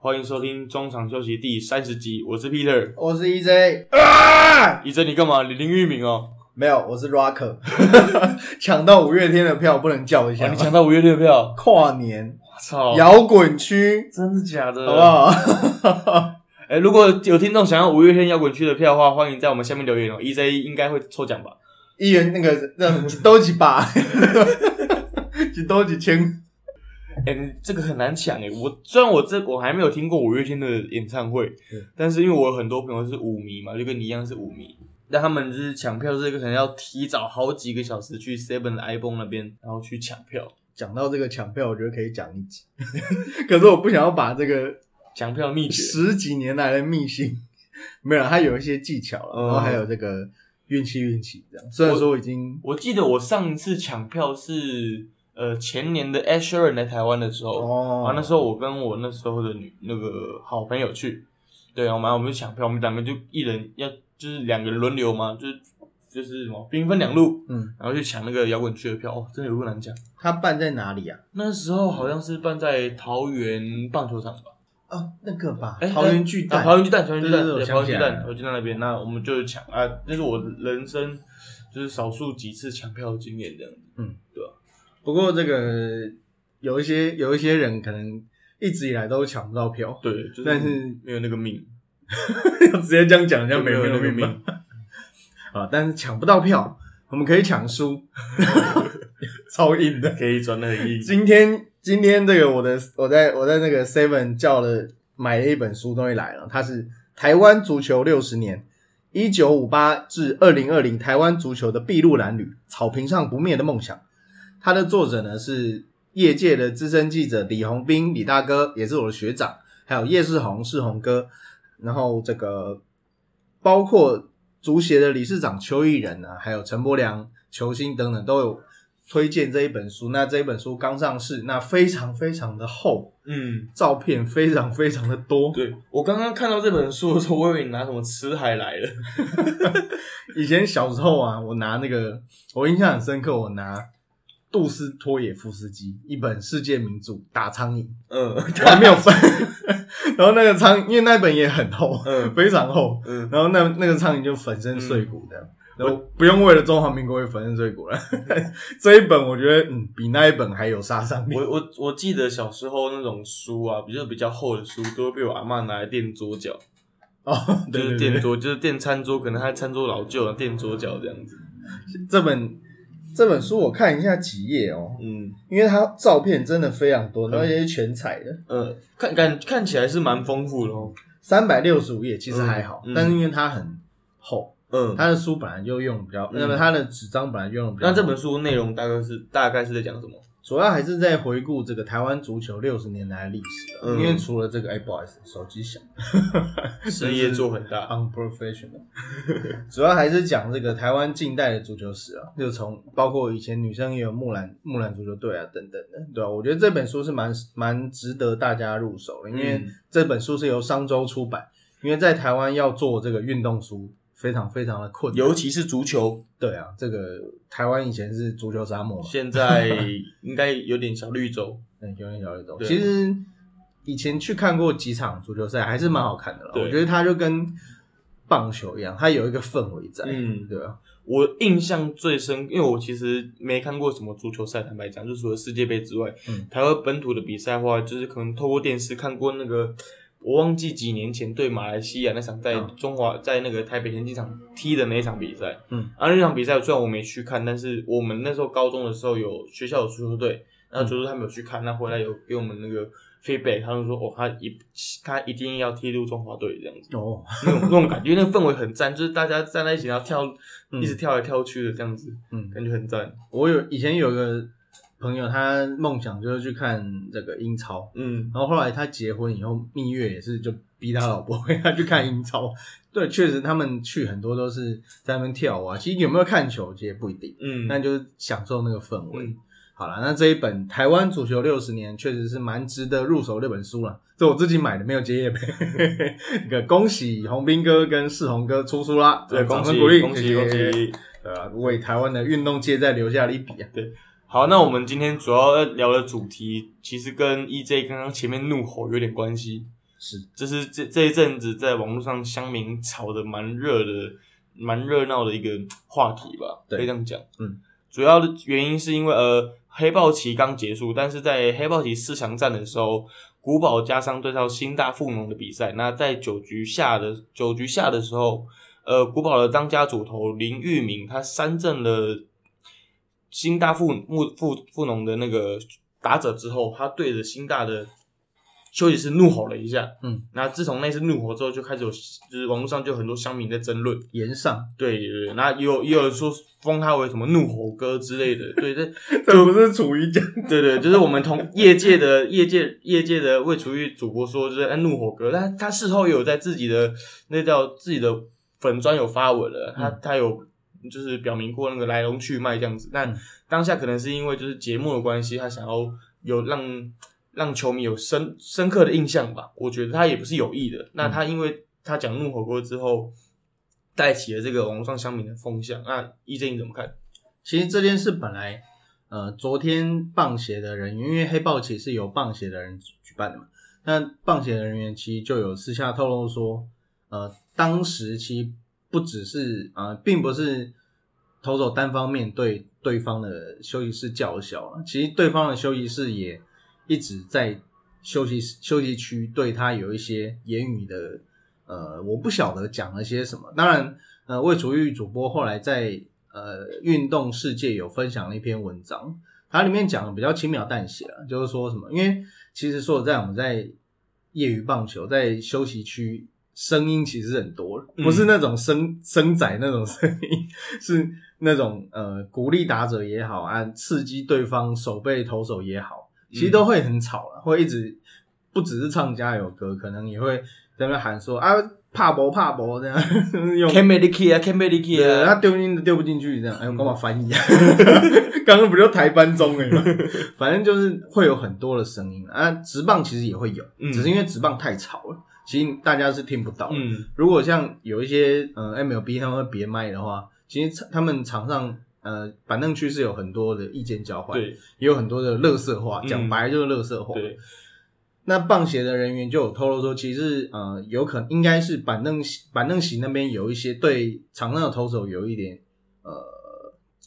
欢迎收听中场休息第三十集，我是 Peter。我是 EJ 啊，医生，你干嘛？你林玉明哦，没有，我是 Rocker，抢到五月天的票不能叫一下哇，吗？你抢到五月天的票，跨年我操，摇滚区，真的假的？好不？好？哎、如果有听众想要五月天摇滚区的票的话，欢迎在我们下面留言哦。EJ 应该会抽奖吧？一元那个那都几把，几多几千，哎、你这个很难抢哎。我虽然我这我还没有听过五月天的演唱会对，但是因为我有很多朋友是舞迷嘛，就跟你一样是舞迷，那他们就是抢票，这个可能要提早好几个小时去 Seven 的 iPhone 那边，然后去抢票。讲到这个抢票，我觉得可以讲一集，可是我不想要把这个抢票秘诀，十几年来的秘辛，没有，它有一些技巧了，嗯然后还有这个运气运气这样。虽然说已经我记得我上一次抢票是呃前年的 Ed Sheeran 来台湾的时候，哦啊那时候我跟我那时候的女那个好朋友去，对，我们我们就抢票，我们两个就一人要就是两个人轮流嘛，就是就是什么兵分两路，嗯，然后去抢那个摇滚区的票，哦，真的有够难抢。他办在哪里啊？那时候好像是办在桃园棒球场吧，哦，那个吧哎，桃园巨蛋，啊桃园巨蛋，桃园巨蛋，桃园巨蛋，桃园巨蛋那边，那我们就抢啊，那是我人生就是少数几次抢票的经验这样子。不过这个有一些有一些人可能一直以来都抢不到票，对，就是但是没有那个命，直接这样讲，人家没有那个命命。啊，但是抢不到票，我们可以抢书，超硬的。可以转的很硬。今天今天这个我的我在我在那个 Seven 叫了买了一本书，终于来了，它是《台湾足球六十年》。一九五八至二零二零台湾足球的筚路蓝缕，草坪上不灭的梦想。它的作者呢是业界的资深记者李宏斌，李大哥也是我的学长，还有叶世宏，世宏哥。然后这个包括足协的理事长邱毅仁啊，还有陈柏良、球星等等都有推荐这一本书。那这一本书刚上市，那非常非常的厚，嗯，照片非常非常的多。对我刚刚看到这本书的时候，我以为你拿什么辞海来了。以前小时候啊，我拿那个，我印象很深刻，我拿杜斯托也夫斯基一本世界名著《打苍蝇》，嗯 我还没有翻。然后那个苍，因为那本也很厚，嗯非常厚。嗯，然后那那个苍蝇就粉身碎骨这样。然后不用为了中华民国会粉身碎骨了，这一本我觉得嗯比那一本还有杀伤力。我我我记得小时候那种书啊，比较比较厚的书，都会被我阿嬷拿来垫桌角，哦，就对对对，是垫桌，就是垫餐桌，可能他餐桌老旧了，垫桌角这样子。这本这本书我看一下几页哦，嗯。因为它照片真的非常多，而且是全彩的，呃，看感看起来是蛮丰富的哦。三百六十五页其实还好，嗯嗯。但是因为它很厚，嗯，它的书本来就用比较，嗯。那么它的纸张本来就用得比较。那这本书内容大概是大概是在讲什么？主要还是在回顾这个台湾足球六十年来的历史啊、嗯因为除了这个，哎，不好意思，手机响。事业做很大。unprofessional，主要还是讲这个台湾近代的足球史啊，就从包括以前女生也有木兰木兰足球队啊等等的，对啊，我觉得这本书是蛮蛮值得大家入手的，因为嗯这本书是由商周出版，因为在台湾要做这个运动书非常非常的困难，尤其是足球，对啊，这个台湾以前是足球沙漠嘛，现在应该有点小绿洲。嗯，有点小绿洲。其实以前去看过几场足球赛，还是蛮好看的啦。我觉得它就跟棒球一样，它有一个氛围在，嗯对啊？我印象最深，因为我其实没看过什么足球赛，坦白讲，就除了世界杯之外，嗯台湾本土的比赛的话，就是可能透过电视看过那个，我忘记几年前对马来西亚那场在嗯。中华在那个台北田径场踢的那一场比赛，嗯，啊那场比赛虽然我没去看，但是我们那时候高中的时候有学校有足球队，然后足球他们有去看，那回来有给我们那个 feedback，他们说哦他一他一定要踢入中华队这样子。哦，那种那种感觉，那个氛围很赞，就是大家站在一起，然后跳，嗯。一直跳来跳去的这样子，嗯，感觉很赞。我有以前有个朋友，他梦想就是去看这个英超，嗯，然后后来他结婚以后，蜜月也是就逼他老婆 陪他去看英超。对，确实他们去很多都是在那边跳舞啊。其实有没有看球，其实不一定，嗯，但就是享受那个氛围。嗯好了，那这一本《台湾足球六十年》确实是蛮值得入手的一本书了。这我自己买的，没有接业配。那个恭喜洪斌哥跟世宏哥出书啦，对，恭喜掌声鼓励，恭喜恭喜！对啊，为台湾的运动界再留下了一笔啊。好，那我们今天主要要聊的主题，其实跟 EJ 刚刚前面怒吼有点关系。是，这是这这一阵子在网络上乡民吵得蛮热的、蛮热闹的一个话题吧，可以这样讲。嗯，主要的原因是因为呃，黑豹旗刚结束，但是在黑豹旗四强战的时候，古堡加上对上新大富农的比赛，那在九局下的九局下的时候，呃，古堡的当家主投林玉明他三振了新大富木富富农的那个打者之后，他对着新大的休息室怒吼了一下。嗯，那自从那次怒吼之后，就开始有就是网络上就很多乡民在争论。言上，对对对，那也有也有人说封他为什么怒吼哥之类的。对，这这不是楚瑜讲，对对，就是我们同业界的 业界业界的未厨艺主播说，就是哎怒吼哥，但他事后也有在自己的那叫自己的粉砖有发文了，他他有就是表明过那个来龙去脉这样子。但嗯当下可能是因为就是节目的关系，他想要有让让球迷有深深刻的印象吧。我觉得他也不是有意的。那他因为他讲怒火锅之后，带起了这个网络上乡民的风向。那易正你怎么看？其实这件事本来，呃，昨天棒协的人员，因为黑豹旗是由棒协的人举举办的嘛，那棒协的人员其实就有私下透露说，呃，当时其实不只是呃，并不是投手单方面对对方的休息室叫嚣啊，其实对方的休息室也一直在休息休息区对他有一些言语的，呃，我不晓得讲了些什么。当然，呃，魏楚玉主播后来在呃运动世界有分享了一篇文章，它里面讲的比较轻描淡写啊，就是说什么，因为其实说实在我们在业余棒球在休息区。声音其实很多，嗯。不是那种声声仔那种声音，是那种呃鼓励打者也好啊，刺激对方手背投手也好，其实都会很吵了，会一直不只是唱加油歌，可能也会在那喊说啊怕不怕博这样 用 Can make key 啊，Can make key 对，他啊，丢进丢不进去这样，哎，我干嘛翻译啊？刚刚不就台班中哎吗？反正就是会有很多的声音啊，直棒其实也会有，嗯。只是因为直棒太吵了，其实大家是听不到的。嗯如果像有一些呃 MLB 他们会别麦的话，其实他们场上呃板凳区是有很多的意见交换，对也有很多的乐色话，嗯讲白就是乐色话。对，那棒协的人员就有透露说，其实呃有可能应该是板凳板凳席那边有一些对场上的投手有一点呃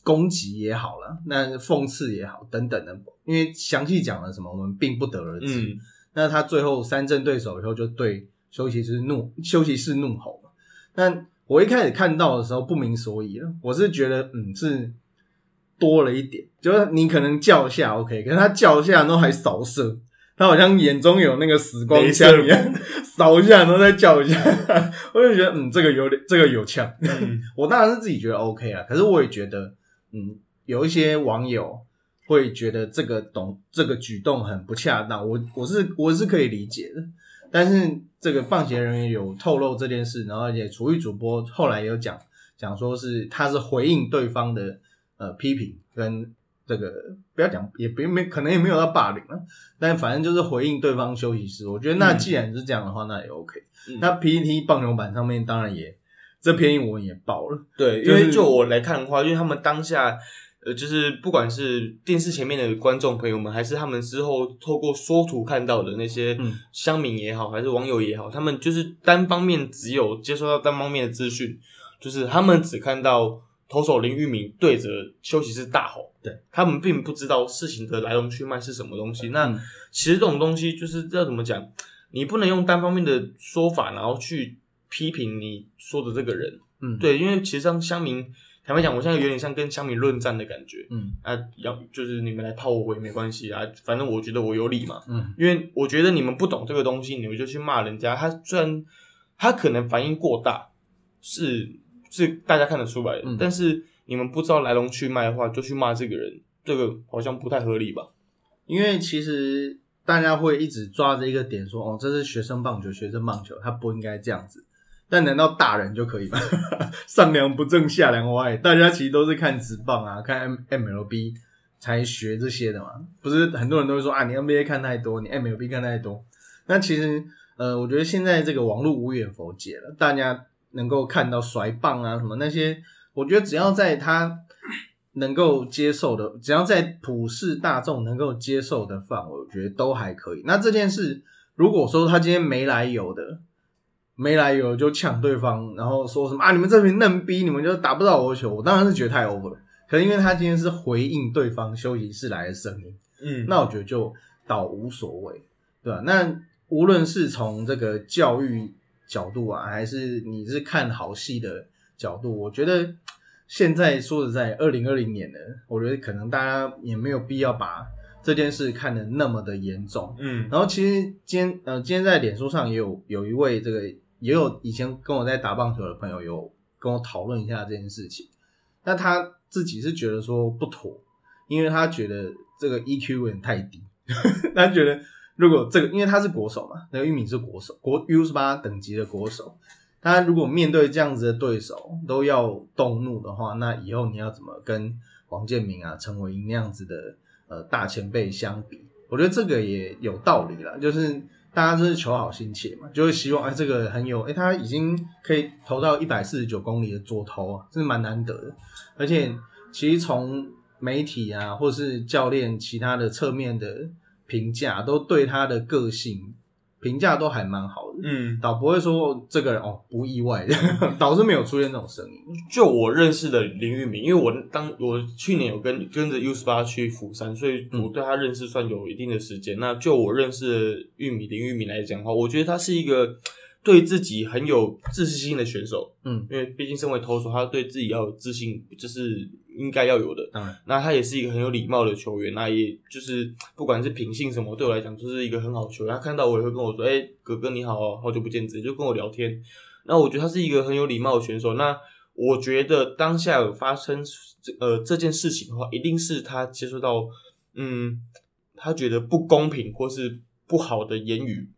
攻击也好了，那讽刺也好等等的，因为详细讲了什么我们并不得而知。嗯那他最后三阵对手以后，就对休息室怒休息室怒吼嘛。但我一开始看到的时候不明所以了，我是觉得嗯是多了一点，就是你可能叫一下 OK，可是他叫一下然后还扫射，他好像眼中有那个死光枪一样，扫一下然后再叫一下，我就觉得嗯这个有点这个有呛。嗯 我当然是自己觉得 OK 啊，可是我也觉得，嗯，有一些网友会觉得这个懂这个举动很不恰当，我我是我是可以理解的。但是这个棒协人员有透露这件事，然后而且厨艺主播后来有讲讲说是他是回应对方的呃批评跟这个不要讲也别没可能也没有到霸凌了，但反正就是回应对方休息室。我觉得那嗯既然是这样的话，那也 OK。嗯那 PPT 棒球版上面当然也这篇文也爆了。对，就是因为就我来看的话，因为他们当下，呃，就是不管是电视前面的观众朋友们，还是他们之后透过缩图看到的那些嗯乡民也好，还是网友也好，他们就是单方面只有接收到单方面的资讯，就是他们只看到投手林玉明对着休息室大吼，对他们并不知道事情的来龙去脉是什么东西。那、嗯其实这种东西就是要怎么讲，你不能用单方面的说法，然后去批评你说的这个人。嗯，，对，因为其实像乡民，坦白讲，我现在有点像跟乡民论战的感觉。嗯啊，要就是你们来炮我，我也没关系啊，反正我觉得我有理嘛。嗯因为我觉得你们不懂这个东西，你们就去骂人家。他虽然他可能反应过大，是是大家看得出来的，嗯但是你们不知道来龙去脉的话，就去骂这个人，这个好像不太合理吧？因为其实大家会一直抓着一个点说，哦，这是学生棒球，学生棒球，他不应该这样子。但难道大人就可以吗？上梁不正下梁歪，大家其实都是看直棒啊，看 M MLB 才学这些的嘛。不是很多人都会说啊，你 NBA 看太多，你 MLB 看太多。那其实呃，我觉得现在这个网络无远佛界了，大家能够看到甩棒啊什么那些，我觉得只要在他能够接受的，只要在普世大众能够接受的范围，我觉得都还可以。那这件事如果说他今天没来由的，没来由就抢对方，然后说什么啊，你们这群嫩逼，你们就打不到我的球，我当然是觉得太 over 了。可是因为他今天是回应对方休息室来的声音，嗯，那我觉得就倒无所谓，对吧、那无论是从这个教育角度啊，还是你是看好戏的角度，我觉得现在说实在，二零二零年呢，我觉得可能大家也没有必要把这件事看得那么的严重。嗯然后其实今天呃，今天在脸书上也有有一位这个也有以前跟我在打棒球的朋友有跟我讨论一下这件事情，那他自己是觉得说不妥，因为他觉得这个 EQ 有点太低，他觉得如果这个因为他是国手嘛，那个玉敏是国手，国 U 十八等级的国手，他如果面对这样子的对手都要动怒的话，那以后你要怎么跟王建民啊、陈伟英那样子的呃大前辈相比？我觉得这个也有道理啦，就是大家就是求好心切嘛，就会希望哎这个很有哎他已经可以投到一百四十九公里的左投啊，这是蛮难得的。而且其实从媒体啊或是教练其他的侧面的评价，都对他的个性评价都还蛮好的。嗯，倒不会说这个人哦不意外的，倒是没有出现这种声音。就我认识的林玉明，因为我当我去年有跟跟着 U 十八去釜山，所以我对他认识算有一定的时间。那就我认识的玉米林玉明来讲的话，我觉得他是一个对自己很有自信心的选手。嗯，因为毕竟身为投手，他对自己要有自信，这是应该要有的。当然，那他也是一个很有礼貌的球员，那也就是不管是品性什么，对我来讲就是一个很好的球员。他看到我也会跟我说：“哎、哥哥你好哦，好久不见。”直接就跟我聊天。那我觉得他是一个很有礼貌的选手。那我觉得当下有发生这呃这件事情的话，一定是他接触到嗯他觉得不公平或是不好的言语，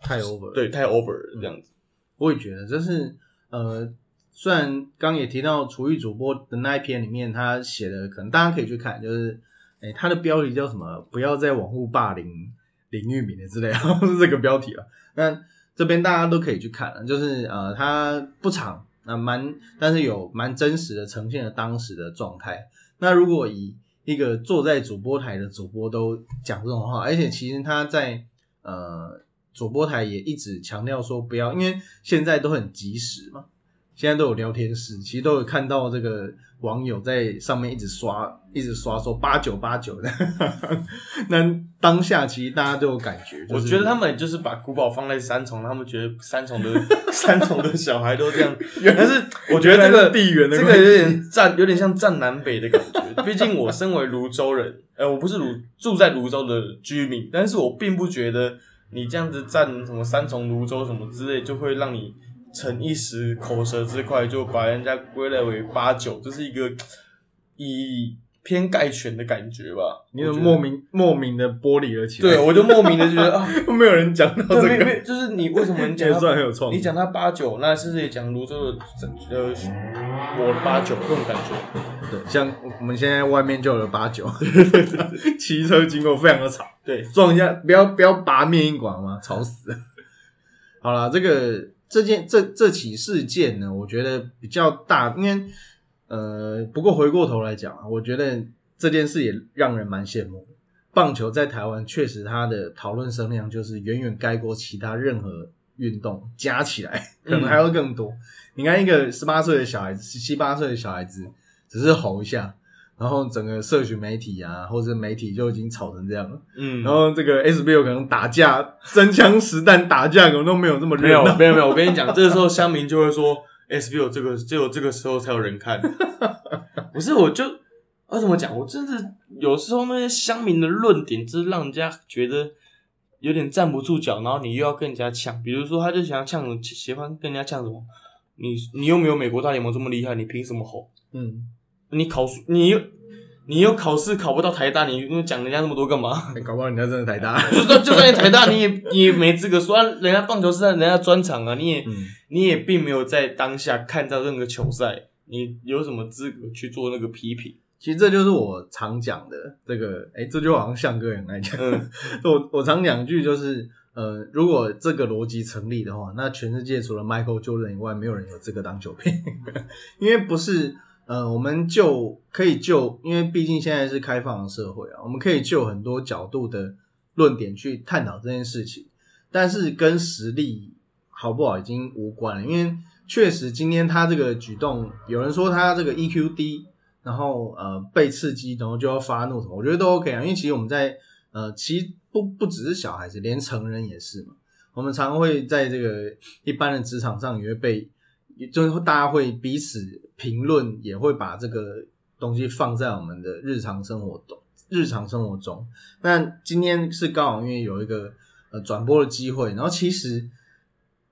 太 over 了。对，太 over 了这样子。我也觉得就是呃，虽然刚也提到厨艺主播的那一篇里面，他写的可能大家可以去看，就是诶、他的标题叫什么？不要再网络霸凌林玉敏的之类的，是这个标题了。那这边大家都可以去看了，就是呃，他不长，那蛮但是有蛮真实的呈现了当时的状态。那如果以一个坐在主播台的主播都讲这种话，而且其实他在呃主播台也一直强调说不要，因为现在都很及时嘛，现在都有聊天室，其实都有看到这个网友在上面一直刷，一直刷说八九八九的。那当下其实大家都有感觉，就是、我觉得他们就是把古堡放在三重，他们觉得三重的 三重的小孩都这样，但是我觉得这个地缘的这个有点占有点像占南北的感觉。毕竟我身为泸州人，呃，我不是泸住在泸州的居民，但是我并不觉得你这样子站什么三重泸州什么之类，就会让你逞一时口舌之快，就把人家归类为八九，这是一个以偏概全的感觉吧。你有莫名莫名的剥离了起来，对，我就莫名的觉得啊。没有人讲到对，这个，就是你为什么你讲他算很有创意你讲他八九，那是不是也讲泸州的整呃我八九这种感觉？对，像我们现在外面就有八九，骑车经过非常的吵，对，撞一下，不要不要拔面音管吗？吵死了。好了，这个这件这这起事件呢，我觉得比较大，因为呃，不过回过头来讲啊，我觉得这件事也让人蛮羡慕的。棒球在台湾确实它的讨论声量就是远远盖过其他任何运动加起来，可能还要更多。你看一个十八岁的小孩子，十七八岁的小孩子，只是吼一下，然后整个社群媒体啊，或者媒体就已经吵成这样了。嗯，然后这个 SBO 可能打架，真枪实弹打架，可能都没有这么没有。没有没有，我跟你讲，这个时候乡民就会说 SBO 这个只有这个时候才有人看，不是我就啊怎么讲？我真的有时候那些乡民的论点，真是让人家觉得有点站不住脚，然后你又要跟人家呛，比如说他就想要呛，喜欢跟人家呛什么？你你又没有美国大联盟这么厉害，你凭什么吼？嗯，你考你又你又考试考不到台大，你又讲人家那么多干嘛？欸 搞不好人家真的台大。就算就算你台大，你也你也没资格说，啊人家棒球是人家专长啊，你也、嗯，你也并没有在当下看到任何球赛，你有什么资格去做那个批评？其实这就是我常讲的这个，哎、这就好像向哥也很爱讲。嗯我我常讲一句就是，呃，如果这个逻辑成立的话，那全世界除了 Michael Jordan 以外，没有人有资格当球评，因为不是。呃，我们就可以就，因为毕竟现在是开放的社会啊，我们可以就很多角度的论点去探讨这件事情。但是跟实力好不好已经无关了，因为确实今天他这个举动，有人说他这个 EQ 低，然后呃被刺激，然后就要发怒什么，我觉得都 OK 啊，因为其实我们在呃，其实不不只是小孩子，连成人也是嘛。我们常会在这个一般的职场上也会被，就是大家会彼此评论，也会把这个东西放在我们的日常生活中。日常生活中，那今天是刚好因为有一个呃转播的机会，然后其实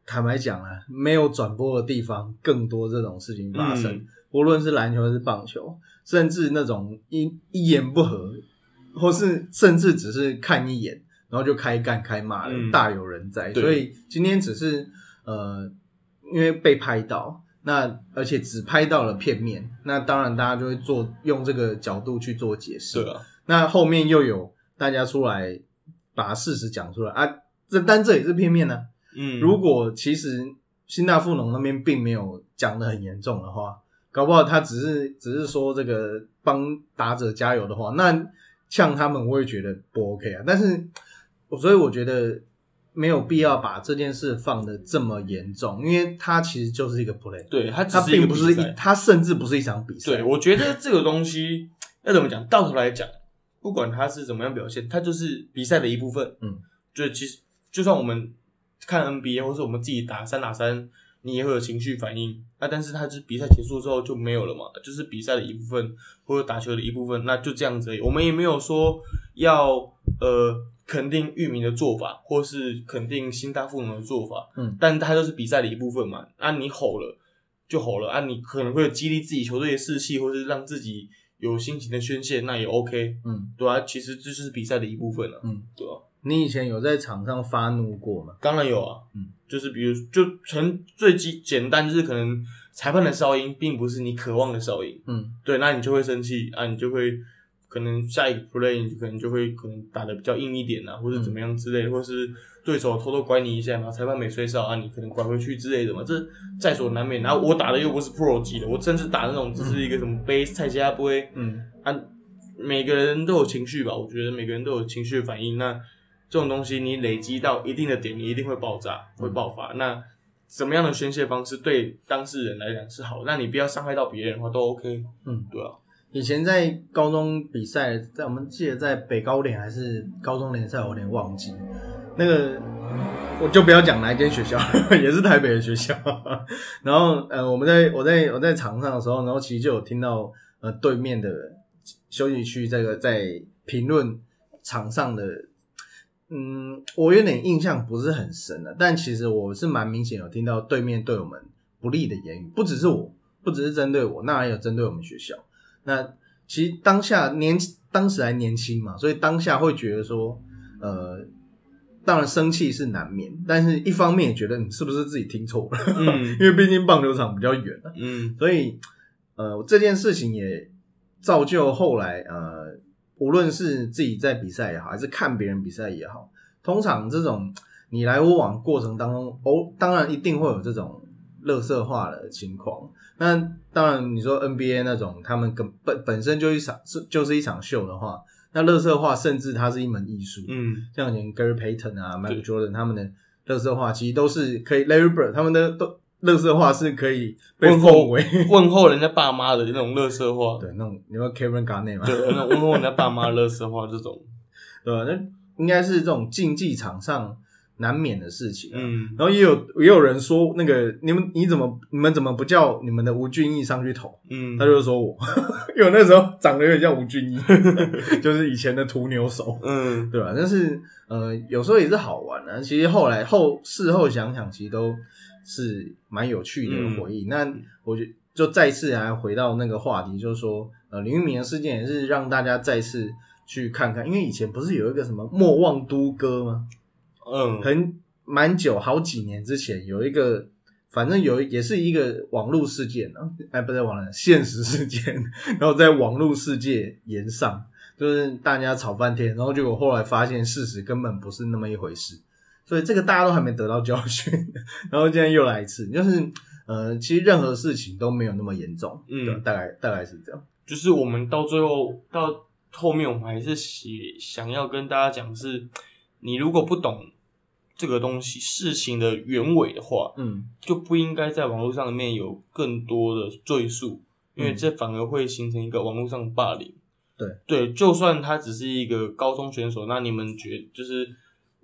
坦白讲啊，没有转播的地方更多这种事情发生，无论是篮球还是棒球，甚至那种一一言不合，或是甚至只是看一眼，然后就开干开骂的，大有人在。所以今天只是呃，因为被拍到。那而且只拍到了片面，那当然大家就会做用这个角度去做解释。对啊，那后面又有大家出来把事实讲出来啊，这但这也是片面呢。嗯，如果其实新大富农那边并没有讲的很严重的话，搞不好他只是只是说这个帮打者加油的话，那呛他们我也觉得不 OK 啊。但是所以我觉得。没有必要把这件事放的这么严重，因为它其实就是一个 play，对它它并不是一，它甚至不是一场比赛。对，我觉得这个东西要怎么讲？到头来讲，不管它是怎么样表现，它就是比赛的一部分。嗯，就其实就算我们看 NBA 或是我们自己打三打三，你也会有情绪反应啊。但是它是比赛结束之后就没有了嘛，就是比赛的一部分或者打球的一部分，那就这样子。我们也没有说要呃。肯定域名的做法，或是肯定新大富农的做法，嗯，但他就是比赛的一部分嘛。啊，你吼了就吼了，啊，你可能会激励自己球队的士气，或是让自己有心情的宣泄，那也 OK，嗯，对啊，其实这就是比赛的一部分了，嗯，对啊。你以前有在场上发怒过吗？当然有啊，嗯，就是比如就纯最基简单，就是可能裁判的哨音并不是你渴望的哨音，嗯，对，那你就会生气啊，你就会。可能下一个 play 你可能就会可能打的比较硬一点啊，或者怎么样之类，或是对手偷偷拐你一下然后，裁判没吹哨啊，你可能拐回去之类的嘛，这在所难免。然后我打的又不是 pro 级的，我甚至打那种只是一个什么 base 菜加杯，嗯，啊，每个人都有情绪吧，我觉得每个人都有情绪反应。那这种东西你累积到一定的点，你一定会爆炸，会爆发。那怎么样的宣泄方式对当事人来讲是好？那你不要伤害到别人的话，都 OK。嗯，对啊。以前在高中比赛，在我们记得在北高联还是高中联赛，我有点忘记。那个我就不要讲哪一间学校，也是台北的学校。然后呃，我们在我在我在场上的时候，然后其实就有听到呃对面的休息区这个在评论场上的，嗯，我有点印象不是很深了，但其实我是蛮明显有听到对面对我们不利的言语，不只是我，不只是针对我，那还有针对我们学校。那其实当下年当时还年轻嘛，所以当下会觉得说，呃，当然生气是难免，但是一方面也觉得你是不是自己听错了，嗯，因为毕竟棒球场比较远啊，嗯，所以呃这件事情也造就后来呃，无论是自己在比赛也好，还是看别人比赛也好，通常这种你来我往过程当中，哦，当然一定会有这种。乐色化的情况，那当然你说 NBA 那种，他们根本本身就一场是就是一场秀的话，那乐色化甚至它是一门艺术。嗯，像以前 Gary Payton 啊，Michael Jordan 他们的乐色化其实都是可以，Larry Bird 他们的都乐色话是可以被奉为问候人家爸妈的那种乐色话。对，那种你说 Kevin Garnett 嘛，对，那问候人家爸妈乐色话这种，对吧？那应该是这种竞技场上。难免的事情，嗯，然后也有也有人说，那个你们你怎么你们怎么不叫你们的吴俊义上去投？嗯，他就说我，因为那时候长得有点像吴俊义，就是以前的屠牛手，嗯，对吧？但是呃，有时候也是好玩的。其实后来后事后想想，其实都是蛮有趣的回忆。那我就就再次还回到那个话题，就是说，呃，林玉明的事件也是让大家再次去看看，因为以前不是有一个什么莫忘都歌吗？嗯，很蛮久，好几年之前有一个，反正有也是一个网络事件啊，哎，不在网络，现实事件，然后在网络世界延上，就是大家吵翻天，然后结果后来发现事实根本不是那么一回事，所以这个大家都还没得到教训，然后今天又来一次，就是呃，其实任何事情都没有那么严重，嗯，大概大概是这样，就是我们到最后到后面，我们还是写想要跟大家讲是，你如果不懂。这个东西事情的原委的话，嗯就不应该在网络上面有更多的赘述，因为这反而会形成一个网络上的霸凌。对对，就算他只是一个高中选手，那你们觉就是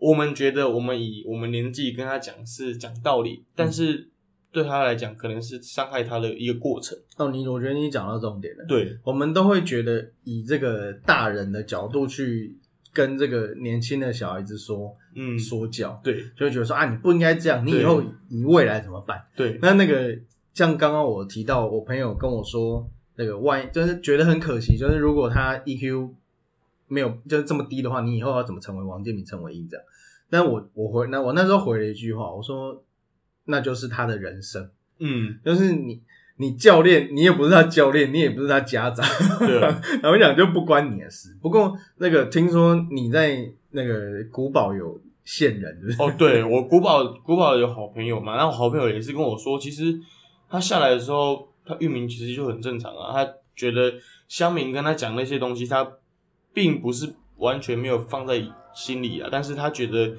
我们觉得我们以我们年纪跟他讲是讲道理，但是对他来讲可能是伤害他的一个过程。哦，你我觉得你讲到重点了。对，我们都会觉得以这个大人的角度去跟这个年轻的小孩子说嗯，说教，对就会觉得说啊，你不应该这样，你以对后你未来怎么办？对，那那个像刚刚我提到，我朋友跟我说，那个万一就是觉得很可惜，就是如果他 EQ 没有就是这么低的话，你以后要怎么成为王建民、陈伟英这样？但我我回那我那时候回了一句话，我说那就是他的人生，嗯，就是你你教练，你也不是他教练，你也不是他家长，对啊，老实讲就不关你的事。不过那个听说你在那个古堡有线人？哦，对我古堡古堡有好朋友嘛，然后好朋友也是跟我说，其实他下来的时候，他域名其实就很正常啊。他觉得乡民跟他讲那些东西，他并不是完全没有放在心里啊，但是他觉得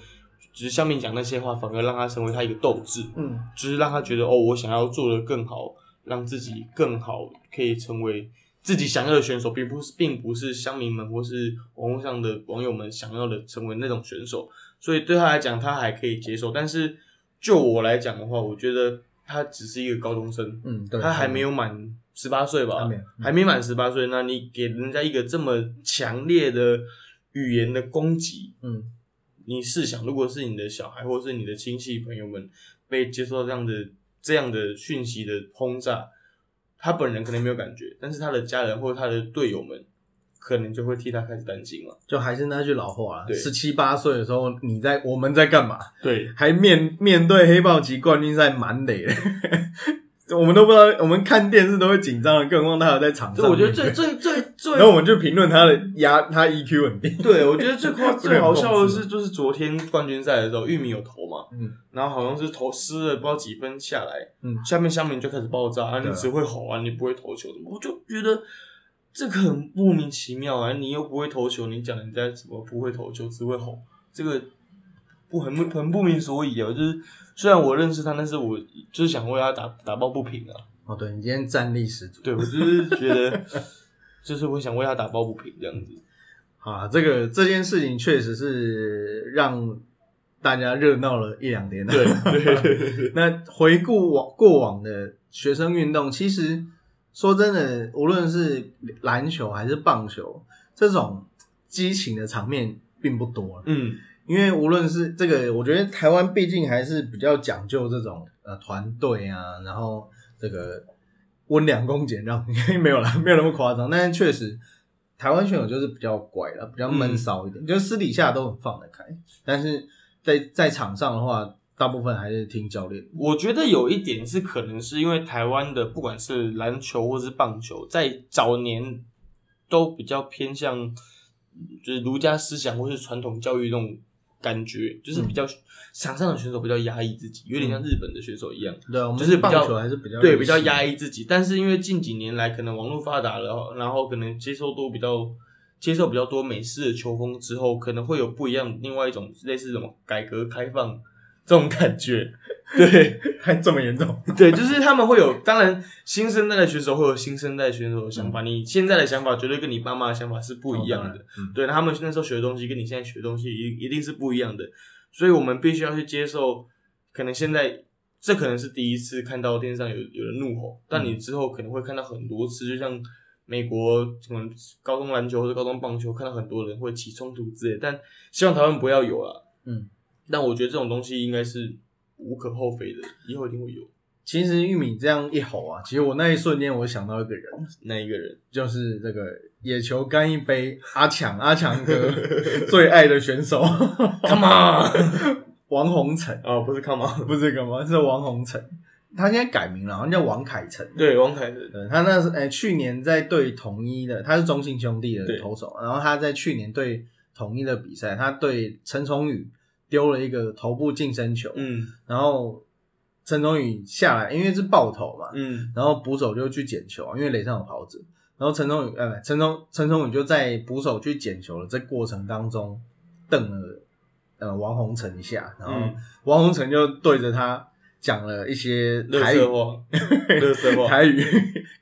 只是下面讲那些话，反而让他成为他一个斗志，嗯就是让他觉得哦，我想要做的更好，让自己更好，可以成为自己想要的选手，并不是并不是乡民们或是网络上的网友们想要的成为那种选手。所以对他来讲，他还可以接受。但是就我来讲的话，我觉得他只是一个高中生，嗯，对，他还没有满十八岁吧还没满十八岁。那你给人家一个这么强烈的语言的攻击，嗯你试想，如果是你的小孩或是你的亲戚朋友们被接受到这样的这样的讯息的轰炸，他本人可能没有感觉，但是他的家人或者他的队友们可能就会替他开始担心了。就还是那句老话啊，十七八岁的时候，你在我们在干嘛？对，还面面对黑豹级冠军赛满垒的，我们都不知道，我们看电视都会紧张的，更何况他有在场上。对我觉得最最最最，然后我们就评论他的压，他 EQ 很低。对我觉得最夸 最好笑的是，就是昨天冠军赛的时候，玉米有投嘛，嗯，然后好像是投失了不知道几分下来，嗯。下面乡民就开始爆炸啊，你只会吼啊，你不会投球什么，我就觉得这个很莫名其妙啊，你又不会投球，你讲人家什么不会投球，只会吼，这个不很不很不明所以啊，就是虽然我认识他，但是我就是想为他打打抱不平啊，哦，对你今天战力十足。对我就是觉得，就是我想为他打抱不平这样子，好啊，这个这件事情确实是让大家热闹了一两天。对对对对对，那回顾往过往的学生运动，其实说真的，无论是篮球还是棒球，这种激情的场面并不多。嗯。因为无论是这个，我觉得台湾毕竟还是比较讲究这种呃团队啊，然后这个温良恭俭让，没有啦，没有那么夸张。但是确实，台湾选手就是比较乖了，比较闷骚一点，就是私底下都很放得开，但是在在场上的话，大部分还是听教练。我觉得有一点是可能是因为台湾的不管是篮球或是棒球，在早年都比较偏向就是儒家思想或是传统教育那种感觉，就是比较场上的选手比较压抑自己，有点像日本的选手一样，对啊，我们就是比较棒球还是比较对比较压抑。自己。但是因为近几年来可能网络发达了，然后可能接受多比较接受比较多美式的球风之后，可能会有不一样另外一种类似什么改革开放这种感觉。对，还这么严重？对，就是他们会有，当然新生代的选手会有新生代选手的想法，你现在的想法绝对跟你爸妈的想法是不一样的。嗯，对，他们那时候学的东西跟你现在学的东西一一定是不一样的，所以我们必须要去接受，可能现在这可能是第一次看到电视上有有人怒吼，但你之后可能会看到很多次，就像美国可能高中篮球或者高中棒球，看到很多人会起冲突之类，但希望台湾不要有了。嗯，但我觉得这种东西应该是无可厚非的，以后一定会有其实玉米这样一吼啊，其实我那一瞬间我想到一个人，那一个人。就是这个野球干一杯阿强阿强哥 最爱的选手 Come on，王洪成，哦，不是 Come on，不是 Come on，？是王洪成，他现在改名了，好像叫王凯成。对，王凯成，对，他那是诶、去年在对统一的，他是中信兄弟的投手，然后他在去年对统一的比赛，他对陈崇宇丢了一个头部近身球，嗯。然后陈崇宇下来，因为是爆头嘛，嗯。然后捕手就去捡球，因为垒上有跑者，然后陈崇宇呃陈崇陈崇宇就在捕手去捡球的这过程当中瞪了呃王洪成一下，然后嗯。王洪成就对着他讲了一些乐 台语台语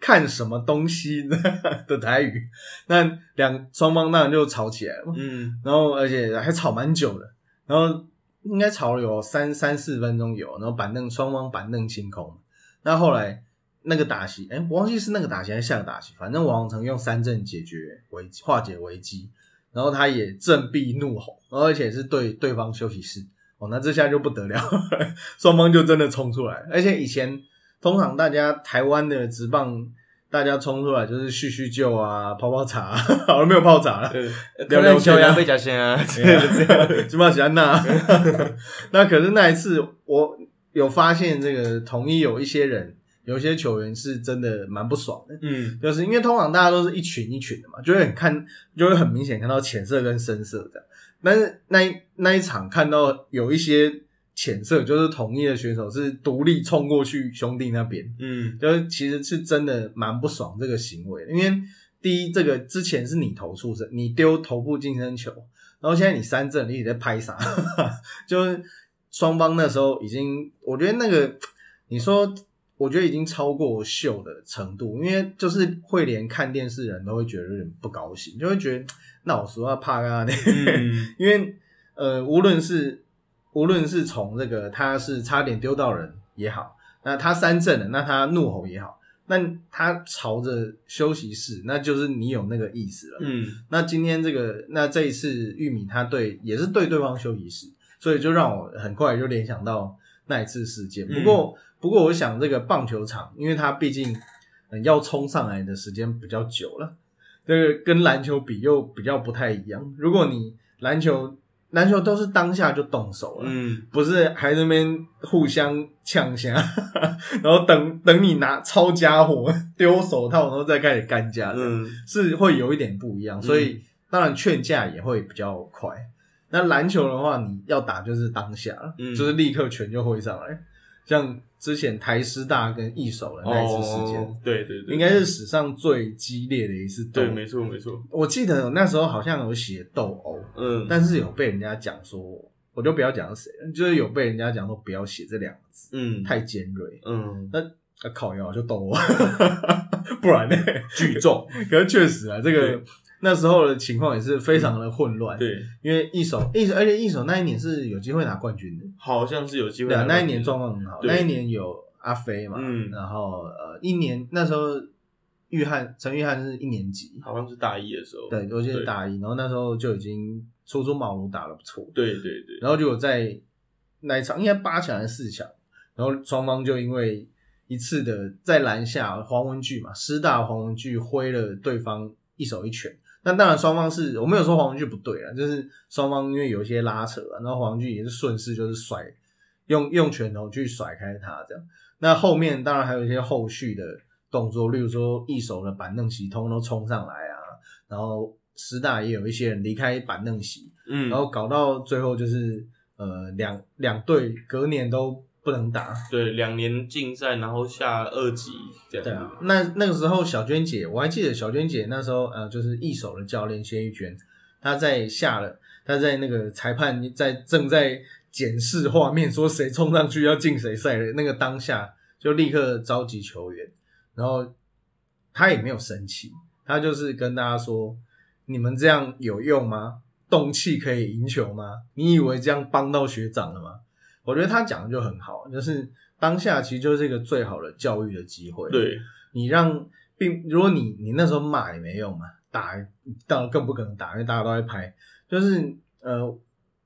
看什么东西 的台语，那两双方当然就吵起来了嘛，嗯。然后而且还吵蛮久的，然后应该吵了有三三四分钟有，然后板凳双方板凳清空，那后来那个打席，哎，我忘记是那个打席还是下个打席，反正王成用三振解决危机，化解危机，然后他也振臂怒吼，而且是对对方休息室，哦，那这下就不得了，双方就真的冲出来，而且以前通常大家台湾的职棒。大家冲出来就是叙叙旧啊，泡泡茶、啊，好了没有泡茶了，聊聊天啊。小杨被夹先啊，金马喜欢那。那可是那一次，我有发现这个统一有一些人，有一些球员是真的蛮不爽的，嗯。就是因为通常大家都是一群一群的嘛，就会很看，就会很明显看到浅色跟深色的。但是那一那一场看到有一些浅色，就是同一的选手是独立冲过去兄弟那边，嗯就是其实是真的蛮不爽这个行为，因为第一，这个之前是你投出身，你丢头部近身球，然后现在你三振，你也在拍啥？就是双方那时候已经，我觉得那个你说，我觉得已经超过秀的程度，因为就是会连看电视人都会觉得有点不高兴，就会觉得那我说要怕啊那。嗯 因为呃，无论是无论是从这个他是差点丢到人也好，那他三振了，那他怒吼也好，那他朝着休息室，那就是你有那个意思了。嗯那今天这个，那这一次玉米他对也是对对方休息室，所以就让我很快就联想到那一次事件。不过，不过我想这个棒球场，因为它毕竟、呃要冲上来的时间比较久了，这个跟篮球比又比较不太一样。如果你篮球篮球都是当下就动手了，嗯。不是还在那边互相呛下，然后等等你拿抄家伙 丢手套，然后再开始干架，嗯。是会有一点不一样，所以当然劝架也会比较快。那篮球的话，你要打就是当下，嗯。就是立刻拳就挥上来，像之前台师大跟一手的那一次事件，哦，对对对，应该是史上最激烈的一次斗对，。没错没错，我记得那时候好像有写斗殴，嗯，但是有被人家讲说，我就不要讲是谁，就是有被人家讲说不要写这两个字，嗯。太尖锐。嗯。那啊靠腰就斗殴，不然呢？聚众，可是确实啊，这个对那时候的情况也是非常的混乱。，对，因为一手一手，而且一手那一年是有机会拿冠军的。好像是有机会对啊，拿冠军，那一年状况很好，那一年有阿飞嘛，嗯。然后呃，一年那时候玉汉陈玉汉是一年级，好像是大一的时候，对，我记得大一，然后那时候就已经初出茅庐打的不错，对对对，然后就有在那一场应该八强还是四强，然后双方就因为一次的在篮下黄文巨嘛，师大黄文巨挥了对方一手一拳。那当然，双方是我没有说黄文巨不对啊，就是双方因为有一些拉扯啊，然后黄文巨也是顺势就是甩用用拳头去甩开他这样。那后面当然还有一些后续的动作，例如说一手的板凳席通都冲上来啊，然后师大也有一些人离开板凳席，嗯，然后搞到最后就是呃两两队隔年都不能打。对两年禁赛，然后下二级这样，对啊，那那个时候小娟姐，我还记得小娟姐那时候呃就是一手的教练谢玉娟，她在下了，她在那个裁判在正在检视画面，说谁冲上去要进谁赛的那个当下，就立刻召集球员，然后他也没有生气，他就是跟大家说：你们这样有用吗？动气可以赢球吗？你以为这样帮到学长了吗？我觉得他讲的就很好，就是当下其实就是一个最好的教育的机会。，对，你让并如果你你那时候骂也没用嘛，打当然更不可能打，因为大家都在拍。就是呃，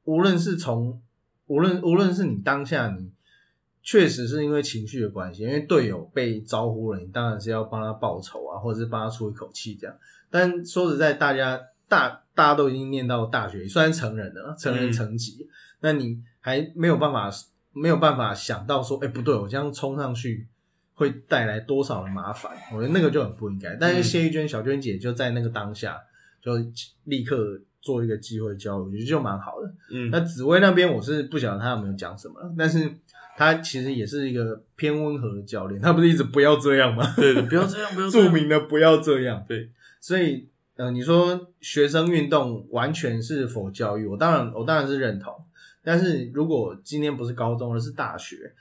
无论是从无论无论是你当下你确实是因为情绪的关系，因为队友被招呼了，你当然是要帮他报仇啊，或者是帮他出一口气这样。但说实在，大家大大家都已经念到大学，虽然成人了，成人成级，那你还没有办法没有办法想到说，哎、不对，我这样冲上去会带来多少的麻烦？我觉得那个就很不应该。但是谢玉娟、小娟姐就在那个当下就立刻做一个机会教育，我觉得就蛮好的。嗯，那紫薇那边我是不晓得他有没有讲什么，但是他其实也是一个偏温和的教练，他不是一直不要这样吗？对对，不要这样，不要这 著，名的不要这样。对，所以呃，你说学生运动完全是否教育？我当然我当然是认同，但是如果今天不是高中，而是大学，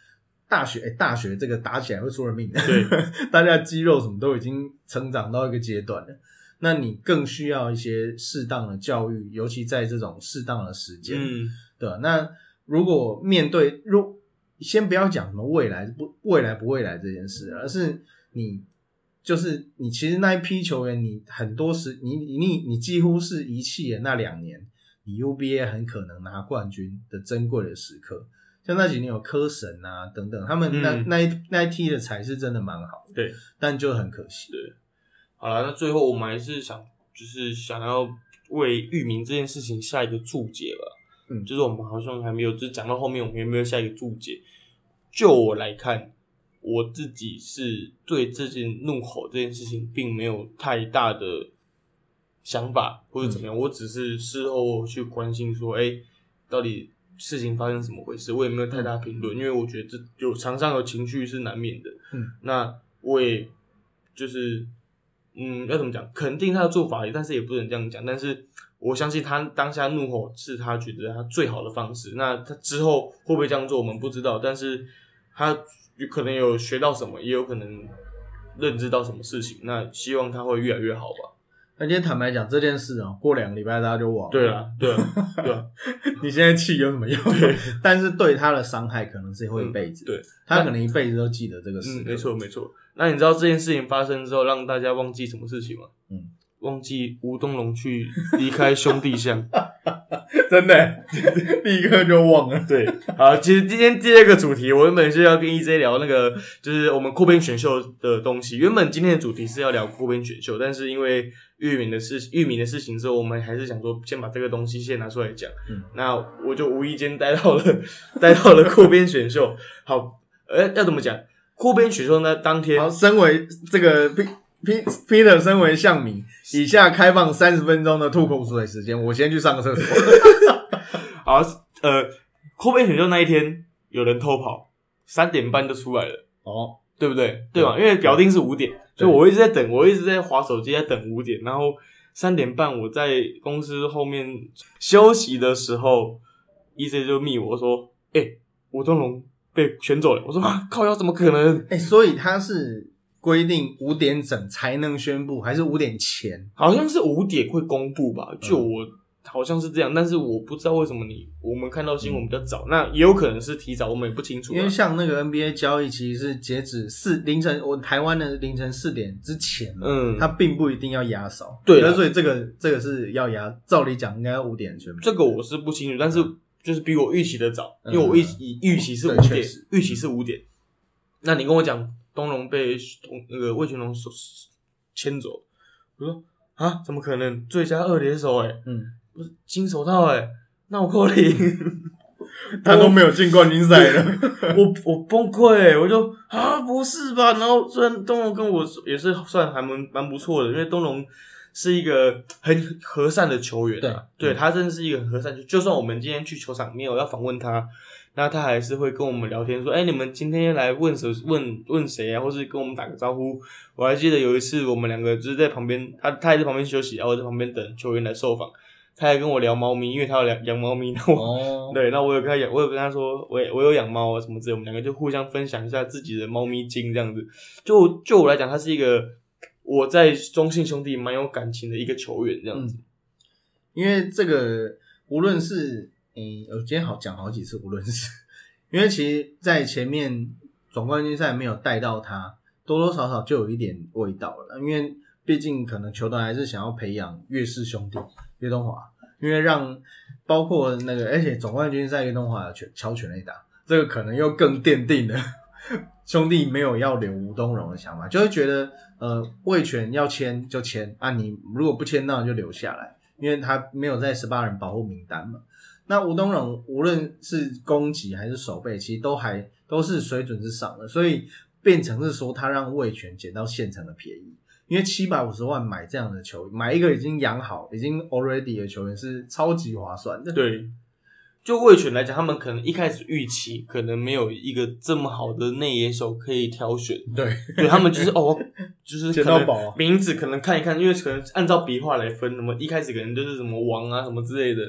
大学哎、大学这个打起来会出人命的。对，大家肌肉什么都已经成长到一个阶段了，那你更需要一些适当的教育，尤其在这种适当的时间。嗯，对，那如果面对，如先不要讲什么未来不未来不未来这件事，而是你就是你其实那一批球员，你很多时你你你你几乎是遗弃了那两年你 UBA 很可能拿冠军的珍贵的时刻。像那几年有科神啊等等，他们那、嗯那一那一批的才是真的蛮好的，对，但就很可惜。好了，那最后我们还是想，就是想要为域名这件事情下一个注解吧。嗯就是我们好像还没有，就是讲到后面我们有没有下一个注解？就我来看，我自己是对这件怒吼这件事情并没有太大的想法或者怎么样，我只是事后去关心说，哎、到底事情发生怎么回事？我也没有太大评论，因为我觉得这有场上有情绪是难免的。嗯，那我也就是，嗯，要怎么讲？肯定他的做法，但是也不能这样讲。但是我相信他当下怒吼是他觉得他最好的方式。那他之后会不会这样做，我们不知道。但是他有可能有学到什么，也有可能认知到什么事情。那希望他会越来越好吧。那今天坦白讲这件事啊，过两个礼拜大家就忘了。对啊，对啊，对啊，你现在气有什么用？但是对他的伤害可能是会一辈子。嗯对，他可能一辈子都记得这个事、嗯，没。错没错。那你知道这件事情发生之后，让大家忘记什么事情吗？嗯，忘记吴东龙去离开兄弟象。真的，立刻就忘了。对，好，其实今天第二个主题，我原本是要跟 EJ 聊那个，就是我们扩编选秀的东西。原本今天的主题是要聊扩编选秀，但是因为域名的事、域名的事情之后，我们还是想说先把这个东西先拿出来讲。嗯，那我就无意间带到了 带到了扩编选秀。好，呃，要怎么讲？扩编选秀呢？当天好，身为这个 Peter，身为象迷，以下开放三十分钟的吐口水时间，我先去上个厕所。好，呃，扩编选秀那一天有人偷跑，三点半就出来了。哦，对不对？对嘛？因为表定是五点，所以我一直在等，我一直在划手机，在等五点。然后三点半我在公司后面休息的时候，EC 就密我说：“哎、吴东龙被选走了。”我说：“啊，靠腰怎么可能？哎、所以他是规定五点整才能宣布，还是五点前？好像是五点会公布吧？就嗯我。好像是这样，但是我不知道为什么你我们看到新闻比较早，那也有可能是提早，我们也不清楚啊。因为像那个 NBA 交易，其实是截止四凌晨，我台湾的凌晨四点之前，嗯，它并不一定要压少。对所以这个这个是要压，照理讲应该要五点宣布。这个我是不清楚，但是就是比我预期的早，因为我预以预期是五点对确实，预期是五点。那你跟我讲东龙被那个魏全龙所牵走，我说啊，怎么可能？最佳二连手哎、嗯，不是金手套哎、那我扣零，他都没有进冠军赛了。我我崩溃、欸，我就啊不是吧？然后虽然东龙跟我也是算还蛮蛮不错的，因为东龙是一个很和善的球员、啊，对对他真的是一个很和善。就就算我们今天去球场没有要访问他，那他还是会跟我们聊天说：“哎、你们今天来问谁问问谁啊？”或是跟我们打个招呼。我还记得有一次我们两个就是在旁边，他他也在旁边休息，然后我在旁边等球员来受访。他还跟我聊猫咪，因为他有养养猫咪，那我哦，对，那我有跟他养，我有跟他说，我也我有养猫啊什么之类，我们两个就互相分享一下自己的猫咪经这样子。就就我来讲，他是一个我在中信兄弟蛮有感情的一个球员这样子。因为这个无论是嗯，我今天好讲好几次，无论是因为其实，在前面总冠军赛没有带到他，多多少少就有一点味道了。因为毕竟可能球队还是想要培养岳氏兄弟岳东华，因为让包括那个，而且总冠军赛岳东华有全敲全垒打，这个可能又更奠定了 兄弟没有要留吴东荣的想法，就会觉得呃魏权要签就签啊，你如果不签那你就留下来，因为他没有在十八人保护名单嘛。那吴东荣无论是攻击还是守备，其实都还都是水准之上的，所以变成是说他让魏权捡到现成的便宜，因为七百五十万买这样的球员，买一个已经养好、已经 already 的球员是超级划算的。对，就魏权来讲，他们可能一开始预期可能没有一个这么好的内野手可以挑选，对，对他们就是哦，就是捡到宝啊名字可能看一看，因为可能按照笔画来分，什么一开始可能就是什么王啊什么之类的，